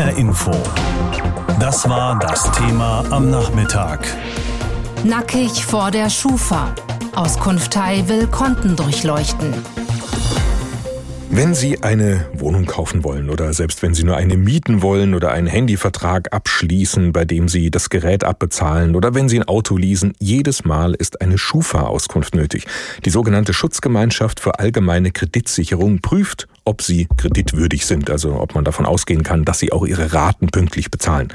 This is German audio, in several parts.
HR Info. Das war das Thema am Nachmittag. Nackig vor der Schufa. Auskunftei will Konten durchleuchten. Wenn Sie eine Wohnung kaufen wollen oder selbst wenn Sie nur eine mieten wollen oder einen Handyvertrag abschließen, bei dem Sie das Gerät abbezahlen oder wenn Sie ein Auto leasen, jedes Mal ist eine Schufa-Auskunft nötig. Die sogenannte Schutzgemeinschaft für allgemeine Kreditsicherung prüft, ob sie kreditwürdig sind, also ob man davon ausgehen kann, dass sie auch ihre Raten pünktlich bezahlen.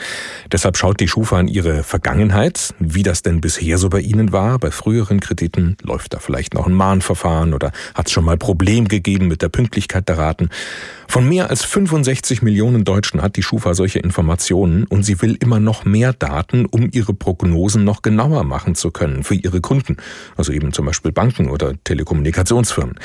Deshalb schaut die Schufa in ihre Vergangenheit, wie das denn bisher so bei Ihnen war. Bei früheren Krediten läuft da vielleicht noch ein Mahnverfahren oder hat es schon mal Problem gegeben mit der Pünktlichkeit der Raten. Von mehr als 65 Millionen Deutschen hat die Schufa solche Informationen und sie will immer noch mehr Daten, um ihre Prognosen noch genauer machen zu können für ihre Kunden, also eben zum Beispiel Banken oder Telekommunikationsfirmen.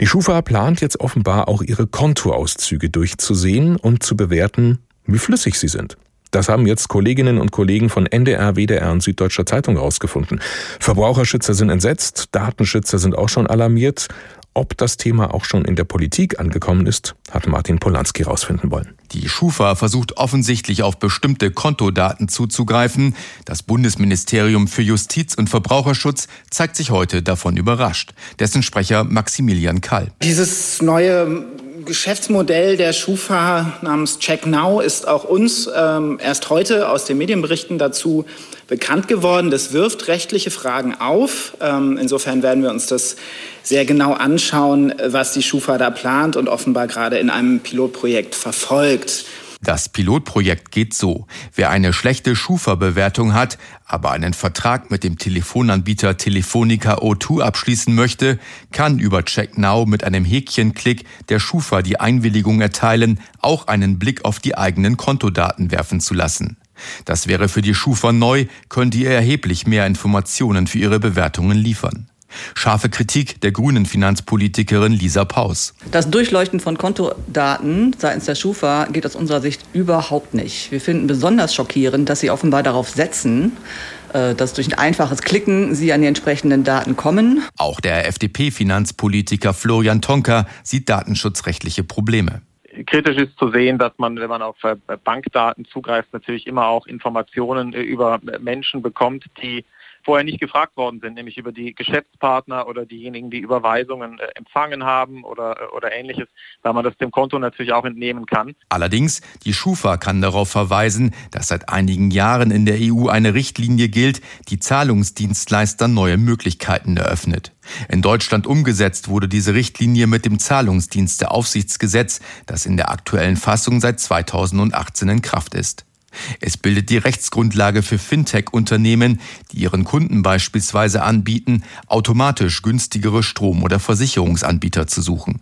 Die Schufa plant jetzt offenbar auch ihre Kontoauszüge durchzusehen und zu bewerten, wie flüssig sie sind. Das haben jetzt Kolleginnen und Kollegen von NDR, WDR und Süddeutscher Zeitung herausgefunden. Verbraucherschützer sind entsetzt, Datenschützer sind auch schon alarmiert. Ob das Thema auch schon in der Politik angekommen ist, hat Martin Polanski herausfinden wollen. Die Schufa versucht offensichtlich auf bestimmte Kontodaten zuzugreifen. Das Bundesministerium für Justiz und Verbraucherschutz zeigt sich heute davon überrascht. Dessen Sprecher Maximilian Kall. Dieses neue Geschäftsmodell der Schufa namens Check Now ist auch uns ähm, erst heute aus den Medienberichten dazu bekannt geworden. Das wirft rechtliche Fragen auf. Ähm, insofern werden wir uns das sehr genau anschauen, was die Schufa da plant und offenbar gerade in einem Pilotprojekt verfolgt. Das Pilotprojekt geht so. Wer eine schlechte Schufa-Bewertung hat, aber einen Vertrag mit dem Telefonanbieter Telefonica O2 abschließen möchte, kann über CheckNow mit einem Häkchenklick der Schufa die Einwilligung erteilen, auch einen Blick auf die eigenen Kontodaten werfen zu lassen. Das wäre für die Schufa neu, könnte ihr erheblich mehr Informationen für ihre Bewertungen liefern. Scharfe Kritik der grünen Finanzpolitikerin Lisa Paus. Das Durchleuchten von Kontodaten seitens der Schufa geht aus unserer Sicht überhaupt nicht. Wir finden besonders schockierend, dass sie offenbar darauf setzen, äh, dass durch ein einfaches Klicken sie an die entsprechenden Daten kommen. Auch der FDP-Finanzpolitiker Florian Tonka sieht datenschutzrechtliche Probleme kritisch ist zu sehen, dass man, wenn man auf äh, Bankdaten zugreift, natürlich immer auch Informationen äh, über Menschen bekommt, die vorher nicht gefragt worden sind, nämlich über die Geschäftspartner oder diejenigen, die Überweisungen äh, empfangen haben oder, äh, oder ähnliches, weil man das dem Konto natürlich auch entnehmen kann. Allerdings, die Schufa kann darauf verweisen, dass seit einigen Jahren in der EU eine Richtlinie gilt, die Zahlungsdienstleister neue Möglichkeiten eröffnet. In Deutschland umgesetzt wurde diese Richtlinie mit dem Zahlungsdiensteaufsichtsgesetz, das in der aktuellen Fassung seit 2018 in Kraft ist. Es bildet die Rechtsgrundlage für Fintech-Unternehmen, die ihren Kunden beispielsweise anbieten, automatisch günstigere Strom- oder Versicherungsanbieter zu suchen.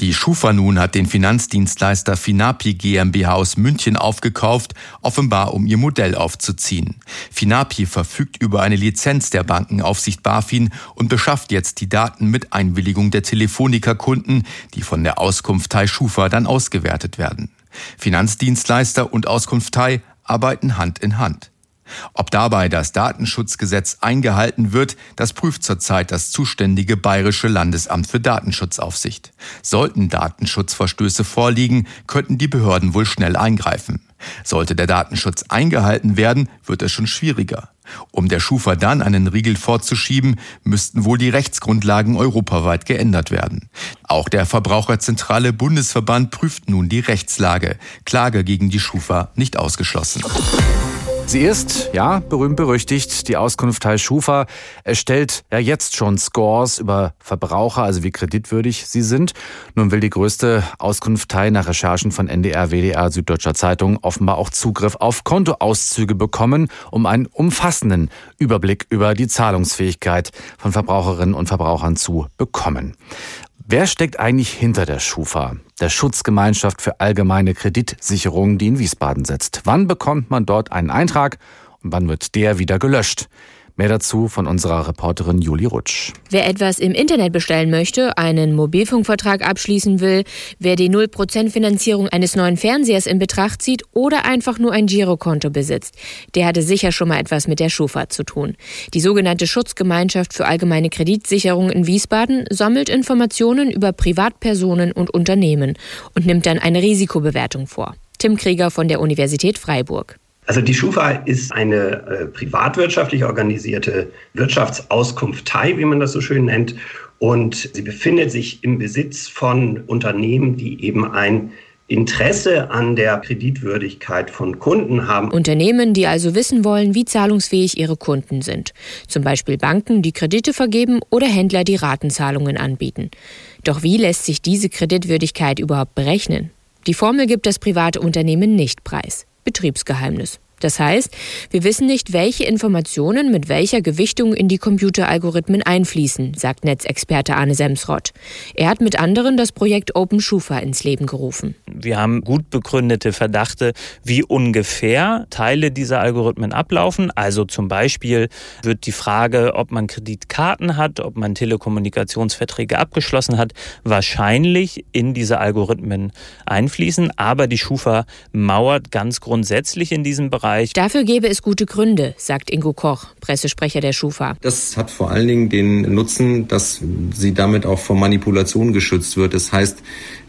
Die Schufa nun hat den Finanzdienstleister Finapi GmbH aus München aufgekauft, offenbar um ihr Modell aufzuziehen. Finapi verfügt über eine Lizenz der Bankenaufsicht BaFin und beschafft jetzt die Daten mit Einwilligung der Telefonica-Kunden, die von der Auskunftei Schufa dann ausgewertet werden. Finanzdienstleister und Auskunftei arbeiten Hand in Hand. Ob dabei das Datenschutzgesetz eingehalten wird, das prüft zurzeit das zuständige Bayerische Landesamt für Datenschutzaufsicht. Sollten Datenschutzverstöße vorliegen, könnten die Behörden wohl schnell eingreifen. Sollte der Datenschutz eingehalten werden, wird es schon schwieriger. Um der Schufa dann einen Riegel vorzuschieben, müssten wohl die Rechtsgrundlagen europaweit geändert werden. Auch der Verbraucherzentrale Bundesverband prüft nun die Rechtslage. Klage gegen die Schufa nicht ausgeschlossen. Sie ist, ja, berühmt berüchtigt. Die Auskunft Schufa erstellt ja jetzt schon Scores über Verbraucher, also wie kreditwürdig sie sind. Nun will die größte Auskunft nach Recherchen von NDR, WDR, Süddeutscher Zeitung offenbar auch Zugriff auf Kontoauszüge bekommen, um einen umfassenden Überblick über die Zahlungsfähigkeit von Verbraucherinnen und Verbrauchern zu bekommen. Wer steckt eigentlich hinter der Schufa, der Schutzgemeinschaft für allgemeine Kreditsicherung, die in Wiesbaden sitzt? Wann bekommt man dort einen Eintrag und wann wird der wieder gelöscht? Mehr dazu von unserer Reporterin Juli Rutsch. Wer etwas im Internet bestellen möchte, einen Mobilfunkvertrag abschließen will, wer die 0% Finanzierung eines neuen Fernsehers in Betracht zieht oder einfach nur ein Girokonto besitzt, der hatte sicher schon mal etwas mit der Schufa zu tun. Die sogenannte Schutzgemeinschaft für allgemeine Kreditsicherung in Wiesbaden sammelt Informationen über Privatpersonen und Unternehmen und nimmt dann eine Risikobewertung vor. Tim Krieger von der Universität Freiburg. Also die Schufa ist eine äh, privatwirtschaftlich organisierte Wirtschaftsauskunftei, wie man das so schön nennt. Und sie befindet sich im Besitz von Unternehmen, die eben ein Interesse an der Kreditwürdigkeit von Kunden haben. Unternehmen, die also wissen wollen, wie zahlungsfähig ihre Kunden sind. Zum Beispiel Banken, die Kredite vergeben oder Händler, die Ratenzahlungen anbieten. Doch wie lässt sich diese Kreditwürdigkeit überhaupt berechnen? Die Formel gibt das private Unternehmen nicht preis. Betriebsgeheimnis. Das heißt, wir wissen nicht, welche Informationen mit welcher Gewichtung in die Computeralgorithmen einfließen, sagt Netzexperte Arne Semsrott. Er hat mit anderen das Projekt Open Schufa ins Leben gerufen. Wir haben gut begründete Verdachte, wie ungefähr Teile dieser Algorithmen ablaufen. Also zum Beispiel wird die Frage, ob man Kreditkarten hat, ob man Telekommunikationsverträge abgeschlossen hat, wahrscheinlich in diese Algorithmen einfließen. Aber die Schufa mauert ganz grundsätzlich in diesem Bereich Bereich. Dafür gäbe es gute Gründe, sagt Ingo Koch, Pressesprecher der Schufa. Das hat vor allen Dingen den Nutzen, dass sie damit auch vor Manipulation geschützt wird. Das heißt,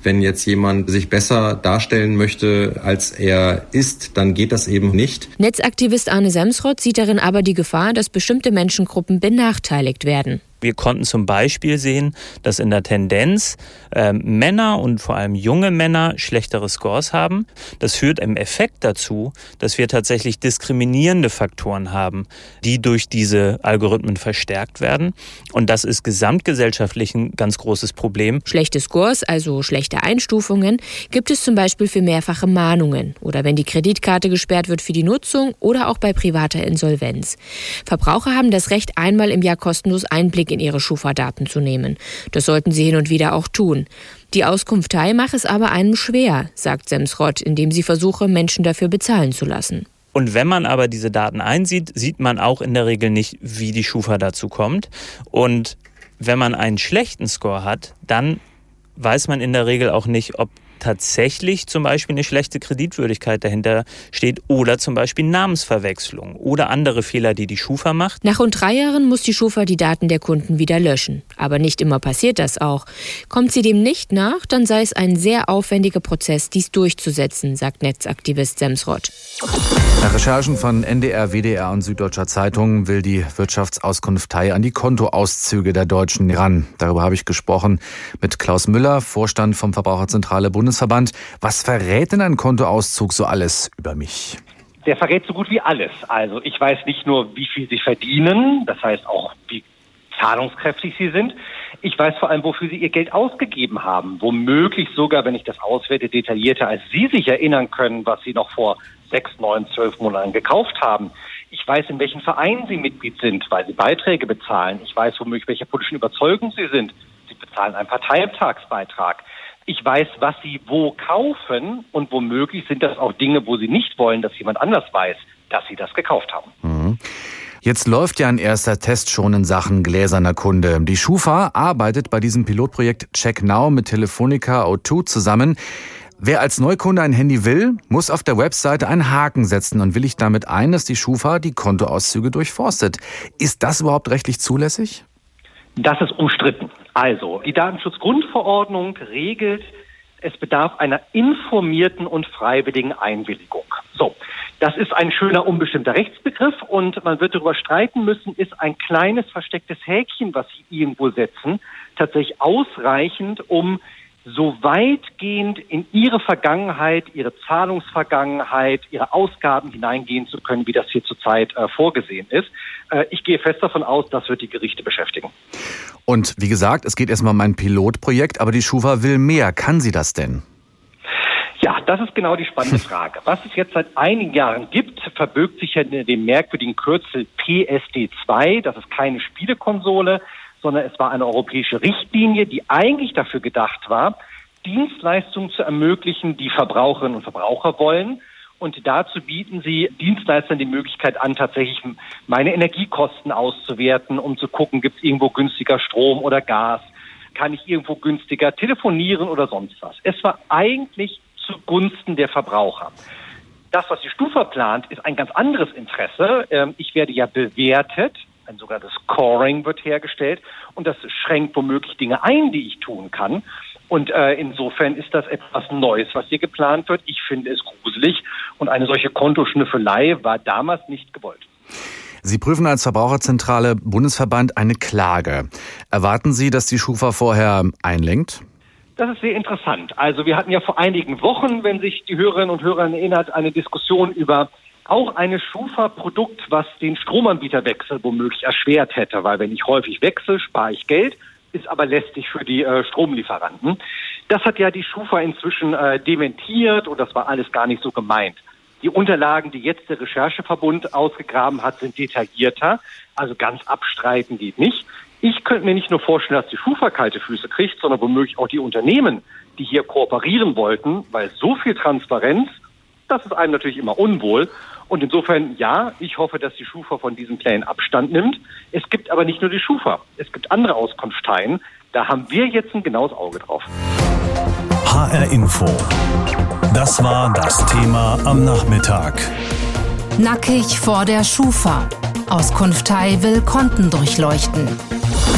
wenn jetzt jemand sich besser darstellen möchte, als er ist, dann geht das eben nicht. Netzaktivist Arne Semsrott sieht darin aber die Gefahr, dass bestimmte Menschengruppen benachteiligt werden. Wir konnten zum Beispiel sehen, dass in der Tendenz äh, Männer und vor allem junge Männer schlechtere Scores haben. Das führt im Effekt dazu, dass wir tatsächlich diskriminierende Faktoren haben, die durch diese Algorithmen verstärkt werden. Und das ist gesamtgesellschaftlich ein ganz großes Problem. Schlechte Scores, also schlechte Einstufungen, gibt es zum Beispiel für mehrfache Mahnungen oder wenn die Kreditkarte gesperrt wird für die Nutzung oder auch bei privater Insolvenz. Verbraucher haben das Recht, einmal im Jahr kostenlos Einblick Einblick in ihre Schufa-Daten zu nehmen. Das sollten sie hin und wieder auch tun. Die Auskunftei mache es aber einem schwer, sagt Semsrott, indem sie versuche, Menschen dafür bezahlen zu lassen. Und wenn man aber diese Daten einsieht, sieht man auch in der Regel nicht, wie die Schufa dazu kommt. Und wenn man einen schlechten Score hat, dann weiß man in der Regel auch nicht, ob tatsächlich zum Beispiel eine schlechte Kreditwürdigkeit dahinter steht oder zum Beispiel Namensverwechslung oder andere Fehler, die die Schufa macht. Nach rund drei Jahren muss die Schufa die Daten der Kunden wieder löschen. Aber nicht immer passiert das auch. Kommt sie dem nicht nach, dann sei es ein sehr aufwendiger Prozess, dies durchzusetzen, sagt Netzaktivist Semsrott. Nach Recherchen von NDR, WDR und Süddeutscher Zeitung will die Wirtschaftsauskunftei an die Kontoauszüge der Deutschen ran. Darüber habe ich gesprochen mit Klaus Müller, Vorstand vom Verbraucherzentrale Bundesverband. Was verrät denn ein Kontoauszug so alles über mich? Der verrät so gut wie alles. Also ich weiß nicht nur, wie viel Sie verdienen, das heißt auch, wie zahlungskräftig Sie sind. Ich weiß vor allem, wofür Sie Ihr Geld ausgegeben haben. Womöglich sogar, wenn ich das auswerte, detaillierter, als Sie sich erinnern können, was Sie noch vor sechs, neun, zwölf Monaten gekauft haben. Ich weiß, in welchen Vereinen Sie Mitglied sind, weil Sie Beiträge bezahlen. Ich weiß womöglich, welcher politischen Überzeugung Sie sind. Sie bezahlen einen Parteitagsbeitrag. Ich weiß, was Sie wo kaufen und womöglich sind das auch Dinge, wo Sie nicht wollen, dass jemand anders weiß, dass Sie das gekauft haben. Mhm. Jetzt läuft ja ein erster Test schon in Sachen gläserner Kunde. Die Schufa arbeitet bei diesem Pilotprojekt Check Now mit Telefonica O2 zusammen. Wer als Neukunde ein Handy will, muss auf der Webseite einen Haken setzen und willigt damit ein, dass die Schufa die Kontoauszüge durchforstet. Ist das überhaupt rechtlich zulässig? Das ist umstritten. Also, die Datenschutzgrundverordnung regelt, es bedarf einer informierten und freiwilligen Einwilligung. So, das ist ein schöner unbestimmter Rechtsbegriff und man wird darüber streiten müssen, ist ein kleines verstecktes Häkchen, was Sie irgendwo setzen, tatsächlich ausreichend, um so weitgehend in ihre Vergangenheit, ihre Zahlungsvergangenheit, ihre Ausgaben hineingehen zu können, wie das hier zurzeit äh, vorgesehen ist. Äh, ich gehe fest davon aus, das wird die Gerichte beschäftigen. Und wie gesagt, es geht erstmal um ein Pilotprojekt, aber die Schufa will mehr. Kann sie das denn? Ja, das ist genau die spannende Frage. Was es jetzt seit einigen Jahren gibt, verbirgt sich ja in dem merkwürdigen Kürzel PSD2. Das ist keine Spielekonsole, sondern es war eine europäische Richtlinie, die eigentlich dafür gedacht war, Dienstleistungen zu ermöglichen, die Verbraucherinnen und Verbraucher wollen. Und dazu bieten sie Dienstleistern die Möglichkeit an, tatsächlich meine Energiekosten auszuwerten, um zu gucken, gibt es irgendwo günstiger Strom oder Gas, kann ich irgendwo günstiger telefonieren oder sonst was. Es war eigentlich zugunsten der Verbraucher. Das, was die Stufa plant, ist ein ganz anderes Interesse. Ähm, ich werde ja bewertet ein sogenanntes Scoring wird hergestellt und das schränkt womöglich Dinge ein, die ich tun kann. Und äh, insofern ist das etwas Neues, was hier geplant wird. Ich finde es gruselig und eine solche Kontoschnüffelei war damals nicht gewollt. Sie prüfen als Verbraucherzentrale Bundesverband eine Klage. Erwarten Sie, dass die Schufa vorher einlenkt? Das ist sehr interessant. Also wir hatten ja vor einigen Wochen, wenn sich die Hörerinnen und Hörer erinnert, eine Diskussion über auch eine Schufa-Produkt, was den Stromanbieterwechsel womöglich erschwert hätte, weil wenn ich häufig wechsle, spare ich Geld, ist aber lästig für die äh, Stromlieferanten. Das hat ja die Schufa inzwischen äh, dementiert und das war alles gar nicht so gemeint. Die Unterlagen, die jetzt der Rechercheverbund ausgegraben hat, sind detaillierter. Also ganz abstreiten geht nicht. Ich könnte mir nicht nur vorstellen, dass die Schufa kalte Füße kriegt, sondern womöglich auch die Unternehmen, die hier kooperieren wollten, weil so viel Transparenz, das ist einem natürlich immer unwohl. Und insofern, ja, ich hoffe, dass die Schufa von diesen Plänen Abstand nimmt. Es gibt aber nicht nur die Schufa, es gibt andere Auskunftsteien. Da haben wir jetzt ein genaues Auge drauf. HR Info. Das war das Thema am Nachmittag. Nackig vor der Schufa. Auskunftei will Konten durchleuchten.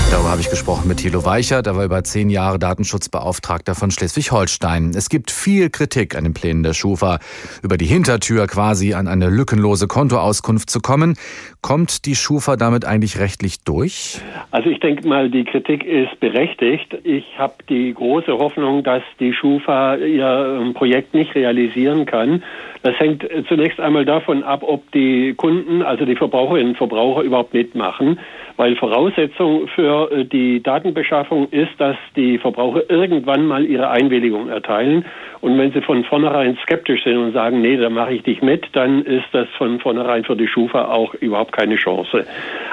Darüber habe ich gesprochen mit Thilo Weichert, der war über zehn Jahre Datenschutzbeauftragter von Schleswig-Holstein. Es gibt viel Kritik an den Plänen der Schufa, über die Hintertür quasi an eine lückenlose Kontoauskunft zu kommen. Kommt die Schufa damit eigentlich rechtlich durch? Also ich denke mal, die Kritik ist berechtigt. Ich habe die große Hoffnung, dass die Schufa ihr ähm, Projekt nicht realisieren kann. Das hängt zunächst einmal davon ab, ob die Kunden, also die Verbraucherinnen und Verbraucher überhaupt mitmachen weil Voraussetzung für äh, die Datenbeschaffung ist, dass die Verbraucher irgendwann mal ihre Einwilligung erteilen. Und wenn sie von vornherein skeptisch sind und sagen, nee, da mache ich dich mit, dann ist das von vornherein für die Schufa auch überhaupt keine Chance.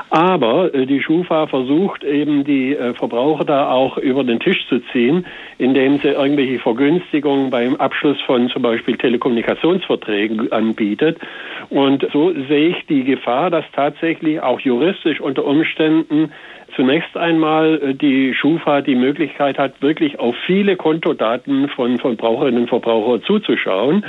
Aber äh, die Schufa versucht eben die äh, Verbraucher da auch über den Tisch zu ziehen, indem sie irgendwelche Vergünstigungen beim Abschluss von zum Beispiel Telekommunikationsverträgen anbietet. Und so sehe ich die Gefahr, dass tatsächlich auch juristisch unter Umständen zunächst einmal äh, die Schufa die Möglichkeit hat, wirklich auf viele Kontodaten von Verbraucherinnen und Verbrauchern zuzuschauen.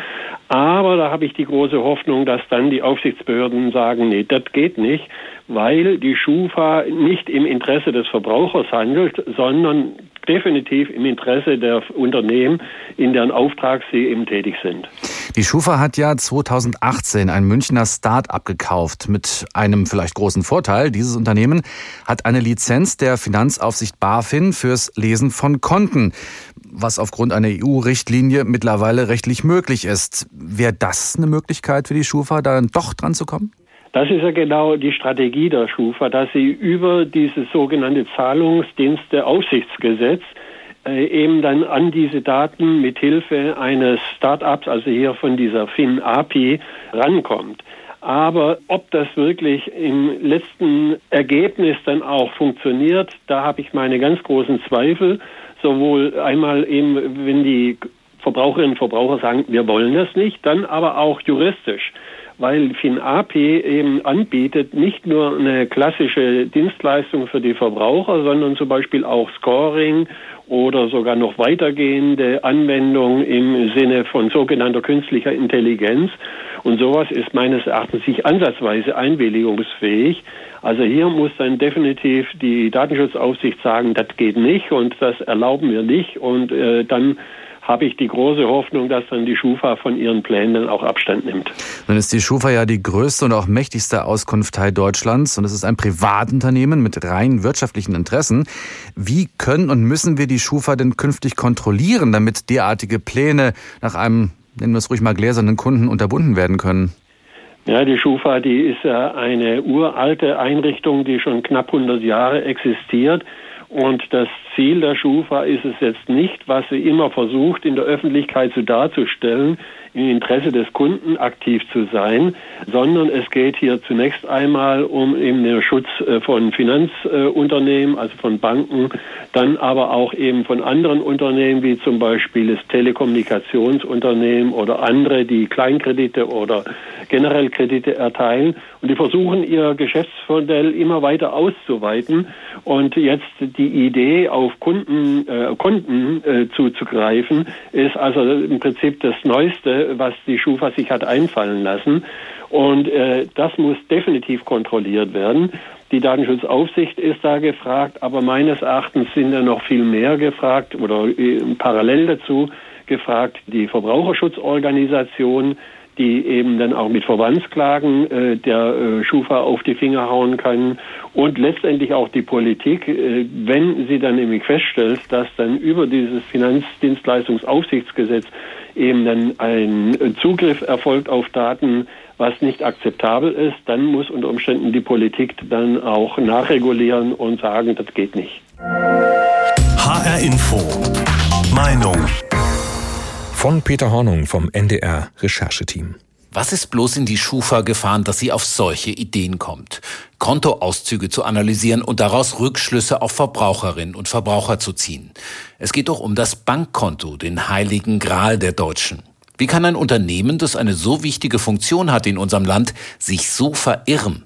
Aber da habe ich die große Hoffnung, dass dann die Aufsichtsbehörden sagen, nee, das geht nicht, weil die Schufa nicht im Interesse des Verbrauchers handelt, sondern definitiv im Interesse der Unternehmen, in deren Auftrag sie eben tätig sind. Die Schufa hat ja 2018 ein Münchner Start-up gekauft mit einem vielleicht großen Vorteil. Dieses Unternehmen hat eine Lizenz der Finanzaufsicht BaFin fürs Lesen von Konten, was aufgrund einer EU-Richtlinie mittlerweile rechtlich möglich ist. Wäre das eine Möglichkeit für die Schufa, da dann doch dran zu kommen? Das ist ja genau die Strategie der Schufa, dass sie über dieses sogenannte Zahlungsdienste-Aufsichtsgesetz eben dann an diese Daten mit Hilfe eines Start-ups, also hier von dieser FinAPI, rankommt. Aber ob das wirklich im letzten Ergebnis dann auch funktioniert, da habe ich meine ganz großen Zweifel. Sowohl einmal eben, wenn die Verbraucherinnen und Verbraucher sagen, wir wollen das nicht, dann aber auch juristisch weil FinAP eben anbietet nicht nur eine klassische Dienstleistung für die Verbraucher, sondern zum Beispiel auch Scoring oder sogar noch weitergehende Anwendungen im Sinne von sogenannter künstlicher Intelligenz. Und sowas ist meines Erachtens nicht ansatzweise einwilligungsfähig. Also hier muss dann definitiv die Datenschutzaufsicht sagen, das geht nicht und das erlauben wir nicht. Und äh, dann habe ich die große Hoffnung, dass dann die Schufa von ihren Plänen auch Abstand nimmt. Nun ist die Schufa ja die größte und auch mächtigste Auskunftei Deutschlands und es ist ein Privatunternehmen mit rein wirtschaftlichen Interessen. Wie können und müssen wir die Schufa denn künftig kontrollieren, damit derartige Pläne nach einem, nennen wir es ruhig mal, gläsernen Kunden unterbunden werden können? Ja, die Schufa, die ist ja eine uralte Einrichtung, die schon knapp 100 Jahre existiert. Und das Ziel der Schufa ist es jetzt nicht, was sie immer versucht, in der Öffentlichkeit so darzustellen, im Interesse des Kunden aktiv zu sein, sondern es geht hier zunächst einmal um eben den Schutz äh, von Finanzunternehmen, also von Banken, dann aber auch eben von anderen Unternehmen, wie zum Beispiel das Telekommunikationsunternehmen oder andere, die Kleinkredite oder generell Kredite erteilen. Und die versuchen, ihr Geschäftsmodell immer weiter auszuweiten und jetzt die Idee, auf Kunden, äh, Konten äh, zuzugreifen, ist also im Prinzip das Neueste, was die Schufa sich hat einfallen lassen. Und äh, das muss definitiv kontrolliert werden. Die Datenschutzaufsicht ist da gefragt, aber meines Erachtens sind da noch viel mehr gefragt oder äh, parallel dazu gefragt die Verbraucherschutzorganisation, die eben dann auch mit Verbandsklagen äh, der äh, Schufa auf die Finger hauen kann und letztendlich auch die Politik, äh, wenn sie dann nämlich feststellt, dass dann über dieses Finanzdienstleistungsaufsichtsgesetz eben dann ein Zugriff erfolgt auf Daten, was nicht akzeptabel ist, dann muss unter Umständen die Politik dann auch nachregulieren und sagen, das geht nicht. HR Info. Meinung von Peter Hornung vom NDR Rechercheteam. Was ist bloß in die Schufa gefahren, dass sie auf solche Ideen kommt? Kontoauszüge zu analysieren und daraus Rückschlüsse auf Verbraucherinnen und Verbraucher zu ziehen. Es geht doch um das Bankkonto, den heiligen Gral der Deutschen. Wie kann ein Unternehmen, das eine so wichtige Funktion hat in unserem Land, sich so verirren?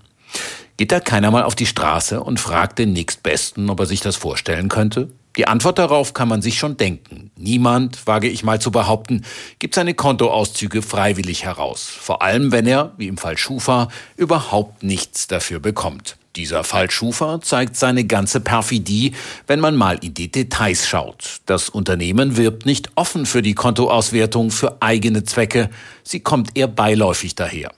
Geht da keiner mal auf die Straße und fragt den nächstbesten, ob er sich das vorstellen könnte? Die Antwort darauf kann man sich schon denken. Niemand, wage ich mal zu behaupten, gibt seine Kontoauszüge freiwillig heraus. Vor allem, wenn er, wie im Fall Schufa, überhaupt nichts dafür bekommt. Dieser Fall Schufa zeigt seine ganze Perfidie, wenn man mal in die Details schaut. Das Unternehmen wirbt nicht offen für die Kontoauswertung für eigene Zwecke, sie kommt eher beiläufig daher.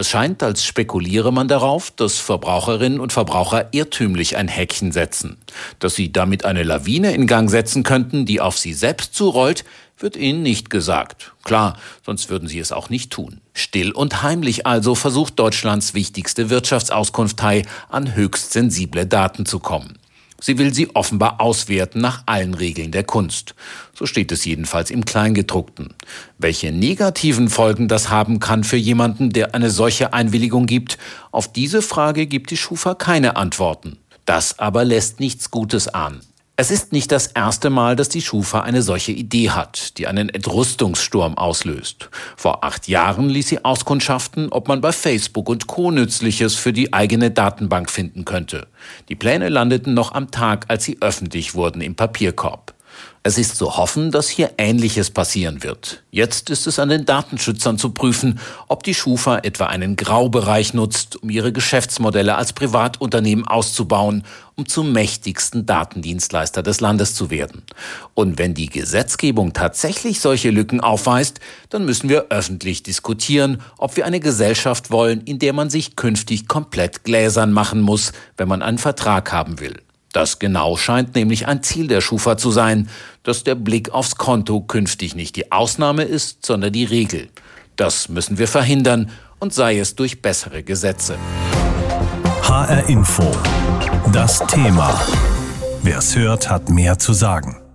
Es scheint, als spekuliere man darauf, dass Verbraucherinnen und Verbraucher irrtümlich ein Häkchen setzen. Dass sie damit eine Lawine in Gang setzen könnten, die auf sie selbst zurollt, wird ihnen nicht gesagt. Klar, sonst würden sie es auch nicht tun. Still und heimlich also versucht Deutschlands wichtigste Wirtschaftsauskunftei an höchst sensible Daten zu kommen. Sie will sie offenbar auswerten nach allen Regeln der Kunst. So steht es jedenfalls im Kleingedruckten. Welche negativen Folgen das haben kann für jemanden, der eine solche Einwilligung gibt, auf diese Frage gibt die Schufa keine Antworten. Das aber lässt nichts Gutes ahnen. Es ist nicht das erste Mal, dass die Schufa eine solche Idee hat, die einen Entrüstungssturm auslöst. Vor acht Jahren ließ sie auskundschaften, ob man bei Facebook und Co. Nützliches für die eigene Datenbank finden könnte. Die Pläne landeten noch am Tag, als sie öffentlich wurden, im Papierkorb. Es ist zu hoffen, dass hier Ähnliches passieren wird. Jetzt ist es an den Datenschützern zu prüfen, ob die Schufa etwa einen Graubereich nutzt, um ihre Geschäftsmodelle als Privatunternehmen auszubauen, um zum mächtigsten Datendienstleister des Landes zu werden. Und wenn die Gesetzgebung tatsächlich solche Lücken aufweist, dann müssen wir öffentlich diskutieren, ob wir eine Gesellschaft wollen, in der man sich künftig komplett gläsern machen muss, wenn man einen Vertrag haben will. Das genau scheint nämlich ein Ziel der Schufa zu sein, dass der Blick aufs Konto künftig nicht die Ausnahme ist, sondern die Regel. Das müssen wir verhindern und sei es durch bessere Gesetze. HR Info. Das Thema. Wer es hört, hat mehr zu sagen.